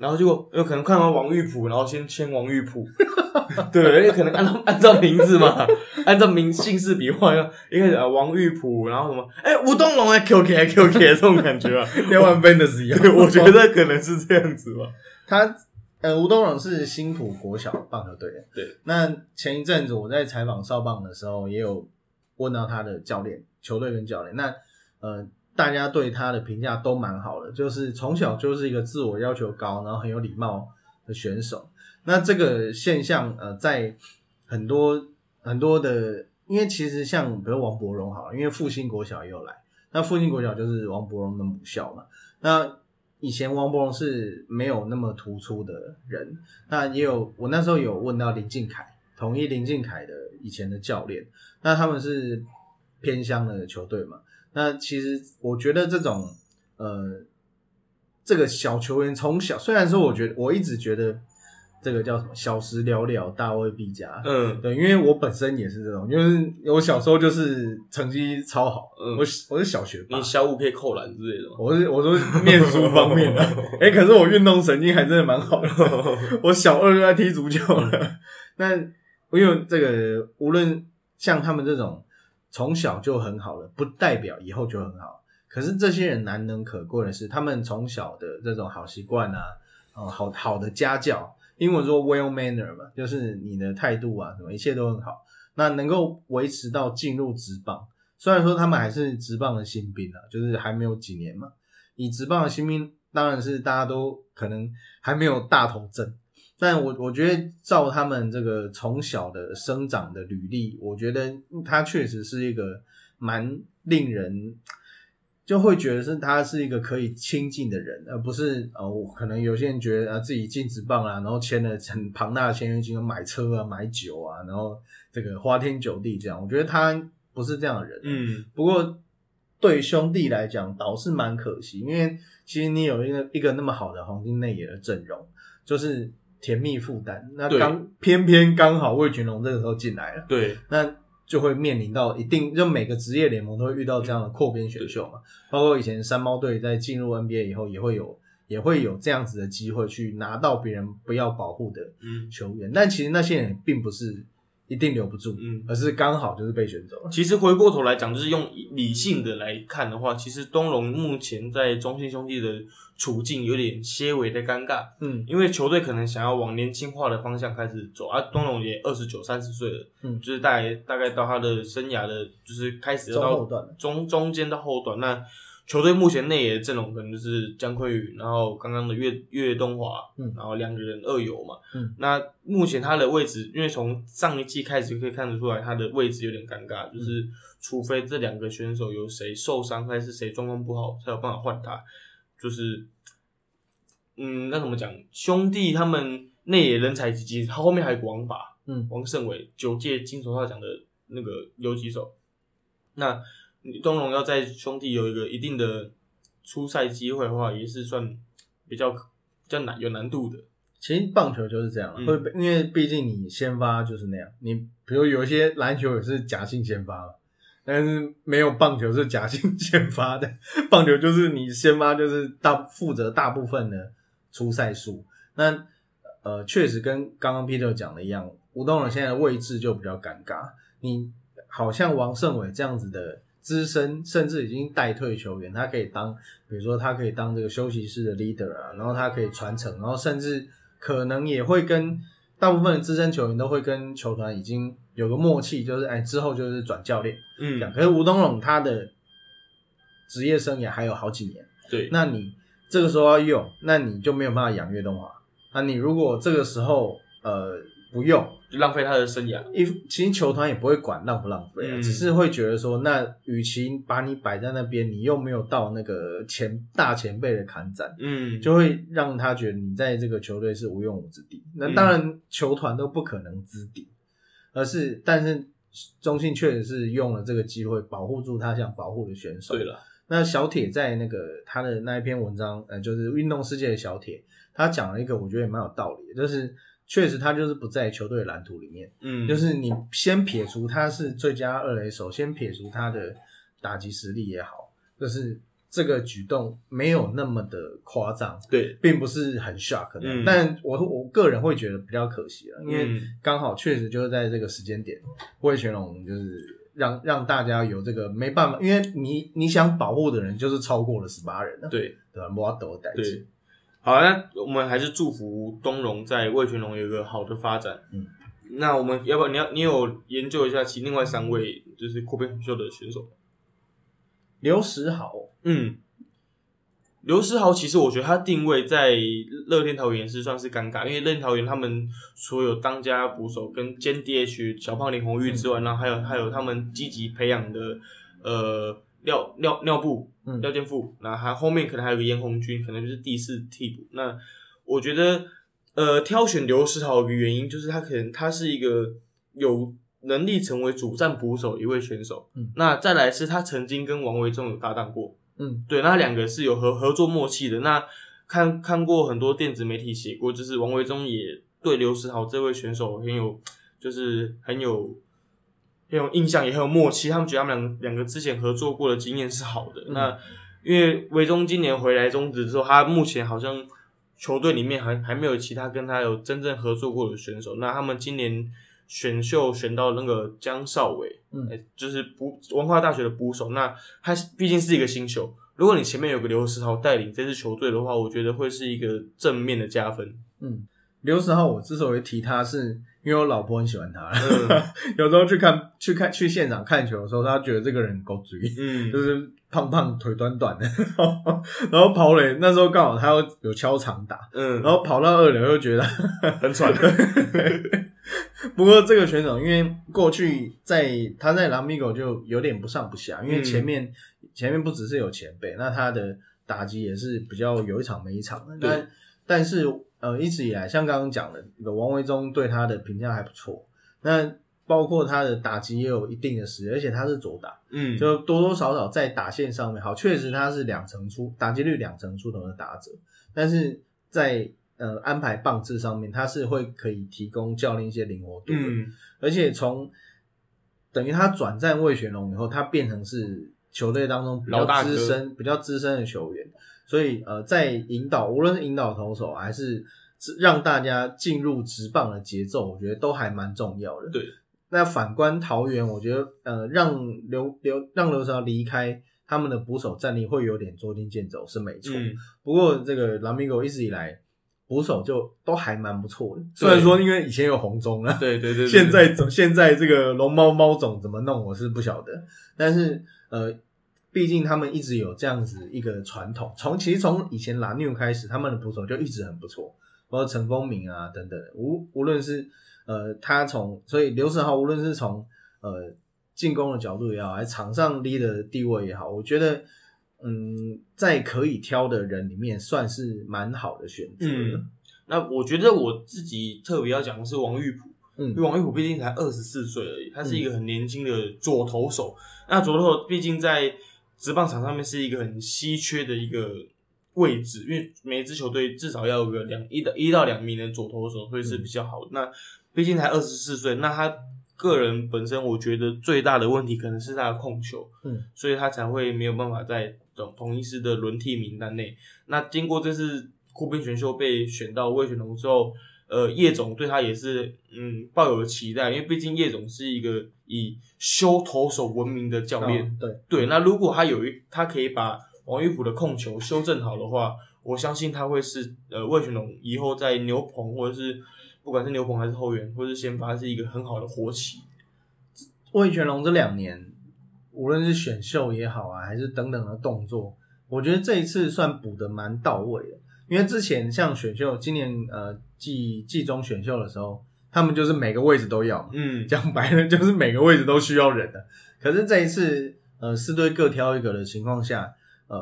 然后结果有可能看到王玉普，然后先签王玉普，对，因为可能按照按照名字嘛，按照名姓氏笔画，一开始啊王玉普，然后什么，哎、吴东龙哎 QK QK 这种感觉啊，连玩 Fantasy 一样。对，我觉得可能是这样子吧。他呃，吴东龙是新浦国小棒球队的。对，那前一阵子我在采访少棒的时候，也有问到他的教练、球队跟教练。那呃，大家对他的评价都蛮好的，就是从小就是一个自我要求高，然后很有礼貌的选手。那这个现象呃，在很多很多的，因为其实像比如王伯荣好了，因为复兴国小也有来，那复兴国小就是王伯荣的母校嘛。那以前王伯荣是没有那么突出的人，那也有我那时候有问到林敬凯，统一林敬凯的以前的教练，那他们是偏乡的球队嘛。那其实我觉得这种呃，这个小球员从小，虽然说我觉得我一直觉得这个叫什么小时了了，大未必佳。嗯，对，因为我本身也是这种，就是我小时候就是成绩超好，嗯我我是小学霸你，小五可以扣篮之类的吗？我是我说念书方面的，哎、可是我运动神经还真的蛮好的。我小二就在踢足球了。那因为这个，无论像他们这种从小就很好了，不代表以后就很好。可是这些人难能可贵的是，他们从小的这种好习惯啊，嗯，好好的家教，英文说 well manner 嘛，就是你的态度啊，什么一切都很好。那能够维持到进入职棒，虽然说他们还是职棒的新兵啊，就是还没有几年嘛。以职棒的新兵，当然是大家都可能还没有大头阵，但我我觉得照他们这个从小的生长的履历，我觉得他确实是一个蛮令人就会觉得是他是一个可以亲近的人，而不是呃，我可能有些人觉得啊自己进职棒啊，然后签了很庞大的签约金，买车啊、买酒啊，然后这个花天酒地这样，我觉得他不是这样的人。嗯，不过对兄弟来讲倒是蛮可惜，因为其实你有一个一个那么好的黄金内野的阵容，就是甜蜜负担。那刚偏偏刚好魏群龙这个时候进来了，对，那就会面临到一定，就每个职业联盟都会遇到这样的扩编选秀嘛。包括以前山猫队在进入 NBA 以后，也会有也会有这样子的机会去拿到别人不要保护的嗯，球员，但其实那些人并不是一定留不住，嗯。而是刚好就是被选走了。其实回过头来讲，就是用理性的来看的话，其实东龙目前在中信兄弟的处境有点些微的尴尬，嗯。因为球队可能想要往年轻化的方向开始走，啊，东龙也二十九、三十岁了，嗯。就是大概大概到他的生涯的，就是开始到中中间到后段，那球队目前内野的阵容可能就是姜昆宇，然后刚刚的岳岳东华，嗯。然后两个人二游嘛，嗯，那目前他的位置，因为从上一季开始就可以看得出来，他的位置有点尴尬，就是除非这两个选手有谁受伤还是谁状况不好，才有办法换他，就是，嗯，那怎么讲？兄弟他们内野人才济济，他后面还有个王法，嗯。王胜伟九届金手套奖的那个游击手。那东龙要在兄弟有一个一定的出赛机会的话，也是算比较比较难有难度的。其实棒球就是这样，嗯会被因为毕竟你先发就是那样，你比如有一些篮球也是假性先发嘛，但是没有棒球是假性先发的，棒球就是你先发就是大负责大部分的出赛数。那呃，确实跟刚刚 Peter 讲的一样，吴东人现在的位置就比较尴尬，你好像王胜伟这样子的资深，甚至已经带退球员，他可以当，比如说他可以当这个休息室的 leader 啊，然后他可以传承，然后甚至可能也会跟大部分的资深球员都会跟球团已经有个默契，就是哎之后就是转教练这样。嗯，可是吴东龙他的职业生涯还有好几年，对，那你这个时候要用，那你就没有办法养岳东华。那你如果这个时候呃不用，就浪费他的生涯。一其实球团也不会管浪不浪费啊，嗯只是会觉得说，那与其把你摆在那边，你又没有到那个前大前辈的砍斩，嗯，就会让他觉得你在这个球队是无用武之地。那当然，球团都不可能资敌，而是但是中信确实是用了这个机会保护住他想保护的选手。对了，那小铁在那个他的那一篇文章，呃，就是运动世界的小铁，他讲了一个我觉得也蛮有道理的，就是确实他就是不在球队的蓝图里面。嗯，就是你先撇除他是最佳二垒手，先撇除他的打击实力也好，就是这个举动没有那么的夸张，对，并不是很 shock 的。嗯但我我个人会觉得比较可惜了，因为嗯刚好确实就是在这个时间点，魏全龙就是让让大家有这个没办法，因为你你想保护的人就是超过了十八人了，对对吧？摩德代对志，。好，那我们还是祝福东荣在魏全龙有一个好的发展。嗯，那我们要不要你要你有研究一下其另外三位就是扩编选秀的选手？刘时豪，嗯，刘诗豪其实我觉得他定位在乐天桃园是算是尴尬，因为乐天桃园他们所有当家捕手跟兼 DH 小胖林红玉之外，然后还有还有他们积极培养的呃廖廖廖布嗯廖健富，那还后面可能还有个严红军，可能就是第四替补。那我觉得呃挑选刘诗豪的原因就是他可能他是一个有能力成为主战捕手一位选手，嗯那再来是他曾经跟王维忠有搭档过。嗯对，那两个是有合合作默契的。那看看过很多电子媒体写过，就是王维忠也对刘诗豪这位选手很有，就是很有很有印象，也很有默契。他们觉得他们两两个之前合作过的经验是好的。嗯那因为维忠今年回来中职之后，他目前好像球队里面还还没有其他跟他有真正合作过的选手。那他们今年选秀选到那个江少伟，嗯欸就是捕文化大学的捕手。那他毕竟是一个新秀，如果你前面有个刘石豪带领这支球队的话，我觉得会是一个正面的加分。嗯，刘世豪，我之所以提他是，因为我老婆很喜欢他，嗯。有时候去看去看去现场看球的时候，他觉得这个人够追。嗯。就是胖胖腿短短的，然后跑垒那时候刚好他要有敲长打，嗯，然后跑到二垒又觉得 很喘。不过这个选手因为过去在他在拉米狗就有点不上不下，因为嗯。前面、前面不只是有前辈，那他的打击也是比较有一场没一场的，但但是呃一直以来像刚刚讲的，那个王维忠对他的评价还不错，那包括他的打击也有一定的实力，而且他是左打。嗯，就多多少少在打线上面，好，确实他是两成出打击率两成出头的打者，但是在呃安排棒次上面，他是会可以提供教练一些灵活度的，嗯而且从等于他转战魏玄龙以后，他变成是球队当中比较资深、比较资深的球员，所以呃，在引导无论是引导投手还是让大家进入直棒的节奏，我觉得都还蛮重要的。对，那反观桃园，我觉得呃，让刘刘让刘朝离开他们的捕手战力会有点捉襟见肘，是没错。嗯，不过这个拉米狗一直以来捕手就都还蛮不错的，虽然说因为以前有红中啊，对对对对，现在怎现在这个龙猫猫种怎么弄，我是不晓得。但是呃，毕竟他们一直有这样子一个传统，从其实从以前拉纽开始，他们的捕手就一直很不错，包括陈风明啊等等，无无论是呃他从所以刘世豪无论是从呃进攻的角度也好，还是场上 leader 的地位也好，我觉得。嗯，在可以挑的人里面，算是蛮好的选择。嗯那我觉得我自己特别要讲的是王玉普，嗯因为王玉普毕竟才二十四岁而已，他是一个很年轻的左投手。那左投手毕竟在职棒场上面是一个很稀缺的一个位置，因为每一支球队至少要有个两一到一到两名的左投手所以是比较好的。那毕竟才二十四岁，那他个人本身我觉得最大的问题可能是他的控球，嗯，所以他才会没有办法在同同一师的轮替名单内。那经过这次库宾选秀被选到魏选龙之后，呃，叶总对他也是嗯抱有期待，因为毕竟叶总是一个以修投手闻名的教练。哦对，对，那如果他有一他可以把王玉普的控球修正好的话，我相信他会是呃魏全龙以后在牛棚或者是不管是牛棚还是后援或者是先发是一个很好的活棋。魏全龙这两年，无论是选秀也好啊，还是等等的动作，我觉得这一次算补的蛮到位的。因为之前像选秀，今年呃季季中选秀的时候，他们就是每个位置都要嘛，嗯，讲白了 就是每个位置都需要人的。可是这一次，呃，四队各挑一个的情况下，呃，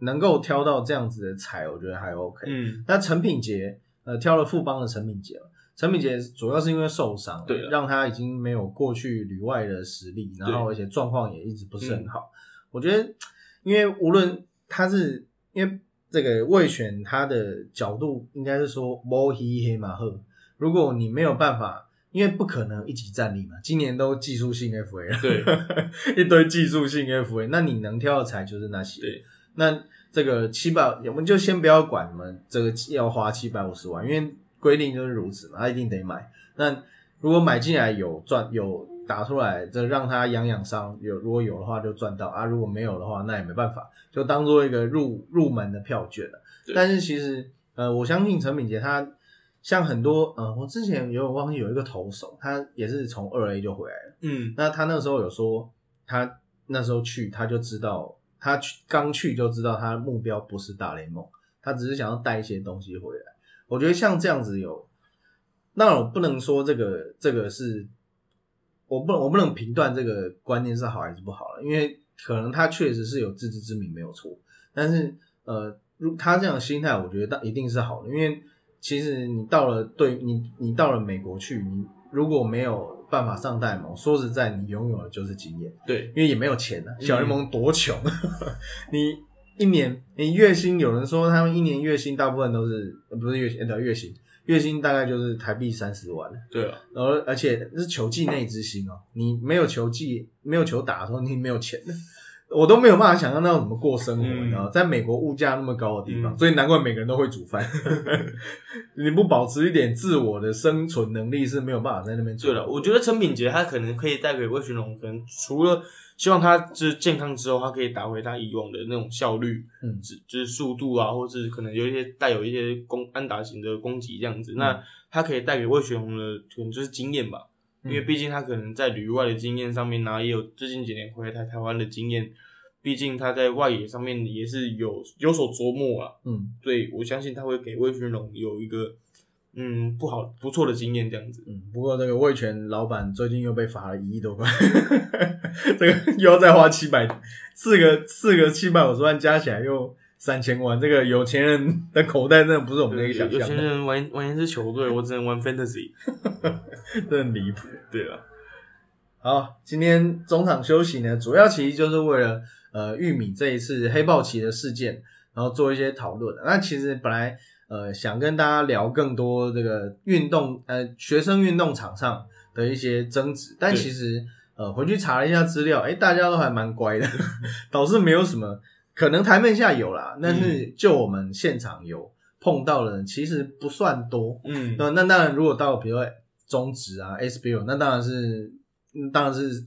能够挑到这样子的彩，我觉得还 OK。嗯，那陈品杰，呃，挑了富邦的陈品杰了。陈品杰主要是因为受伤，对了让他已经没有过去旅外的实力，然后而且状况也一直不是很好。我觉得，因为无论他是因为这个魏选他的角度，应该是说摸黑黑马赫，如果你没有办法。因为不可能一级战力嘛，今年都技术性 FA 了，对，一堆技术性 FA，那你能挑的才就是那些。对，那这个七百，我们就先不要管什么这个要花七百五十万，因为规定就是如此嘛，他一定得买。那如果买进来有赚有打出来，这让他养养伤，有如果有的话就赚到啊，如果没有的话那也没办法，就当做一个入入门的票券了。但是其实呃，我相信陈敏杰他像很多呃，我之前有忘记有一个投手，他也是从二 A 就回来了。嗯，那他那时候有说，他那时候去他就知道，他去刚去就知道他的目标不是大联盟，他只是想要带一些东西回来。我觉得像这样子有，那我不能说这个这个是，我不能我不能评断这个观念是好还是不好了，因为可能他确实是有自知之明没有错，但是呃，如他这样的心态，我觉得一定是好的，因为其实你到了对你你到了美国去，你如果没有办法上大联盟，说实在，你拥有的就是经验。对，因为也没有钱啊，小联盟多穷，你一年你月薪，有人说他们一年月薪大部分都是呃不是月薪，呃对月薪，月薪大概就是台币三十万，对啊，然后而且是球季内之星哦，你没有球季没有球打的时候，你没有钱的。我都没有办法想象那要怎么过生活，嗯你知道，在美国物价那么高的地方，嗯所以难怪每个人都会煮饭。你不保持一点自我的生存能力是没有办法在那边。对了，我觉得陈品杰他可能可以带给魏群龙，可能除了希望他就是健康之后，他可以打回他以往的那种效率，嗯只就是速度啊，或是可能有一些带有一些攻安打型的攻击这样子。那他可以带给魏学龙的可能就是经验吧，因为毕竟他可能在旅外的经验上面，然后也有最近几年回台台湾的经验，毕竟他在外野上面也是有有所琢磨啊。嗯所以我相信他会给魏群龙有一个嗯不好不错的经验这样子。嗯，不过这个味全老板最近又被罚了一亿多块，这个又要再花七百四个四个七百五十万加起来又三千万，这个有钱人的口袋真的不是我们可以有有钱想象的，人玩玩一支球队，我只能玩 fantasy。真离谱。对啊，好，今天中场休息呢，主要其实就是为了呃玉米这一次黑豹旗的事件，然后做一些讨论。那其实本来呃想跟大家聊更多这个运动呃学生运动场上的一些争执，但其实呃回去查了一下资料，哎，大家都还蛮乖的，倒是没有什么可能台面下有啦，但是就我们现场有碰到的人，其实不算多。嗯，那那当然，如果到比如说中职啊、SBL，那当然是，嗯当然是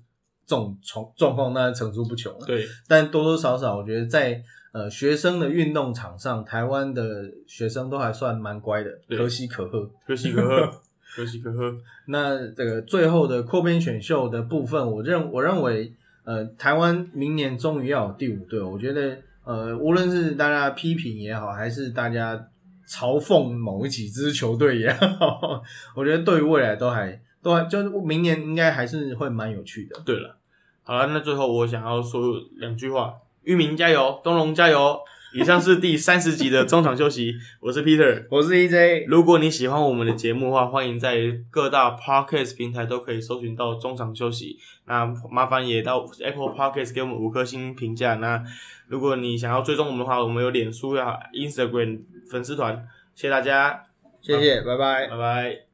这种状状况，那层出不穷了。对，但多多少少，我觉得在呃学生的运动场上，台湾的学生都还算蛮乖的，可喜可贺。可喜可贺，可喜可贺。那这个最后的扩编选秀的部分，我认我认为，呃，台湾明年终于要有第五队，我觉得，呃，无论是大家批评也好，还是大家嘲讽某几支球队也好，我觉得对于未来都还都还就是明年应该还是会蛮有趣的。对了，好了，那最后我想要说两句话：玉明加油，东龙加油。以上是第三十集的中场休息，我是 Peter。我是 EJ，如果你喜欢我们的节目的话，欢迎在各大 Podcast 平台都可以搜寻到中场休息。那麻烦也到 Apple Podcast 给我们五颗星评价。那如果你想要追踪我们的话，我们有脸书呀、Instagram 粉丝团。谢谢大家，谢谢，拜拜拜。拜。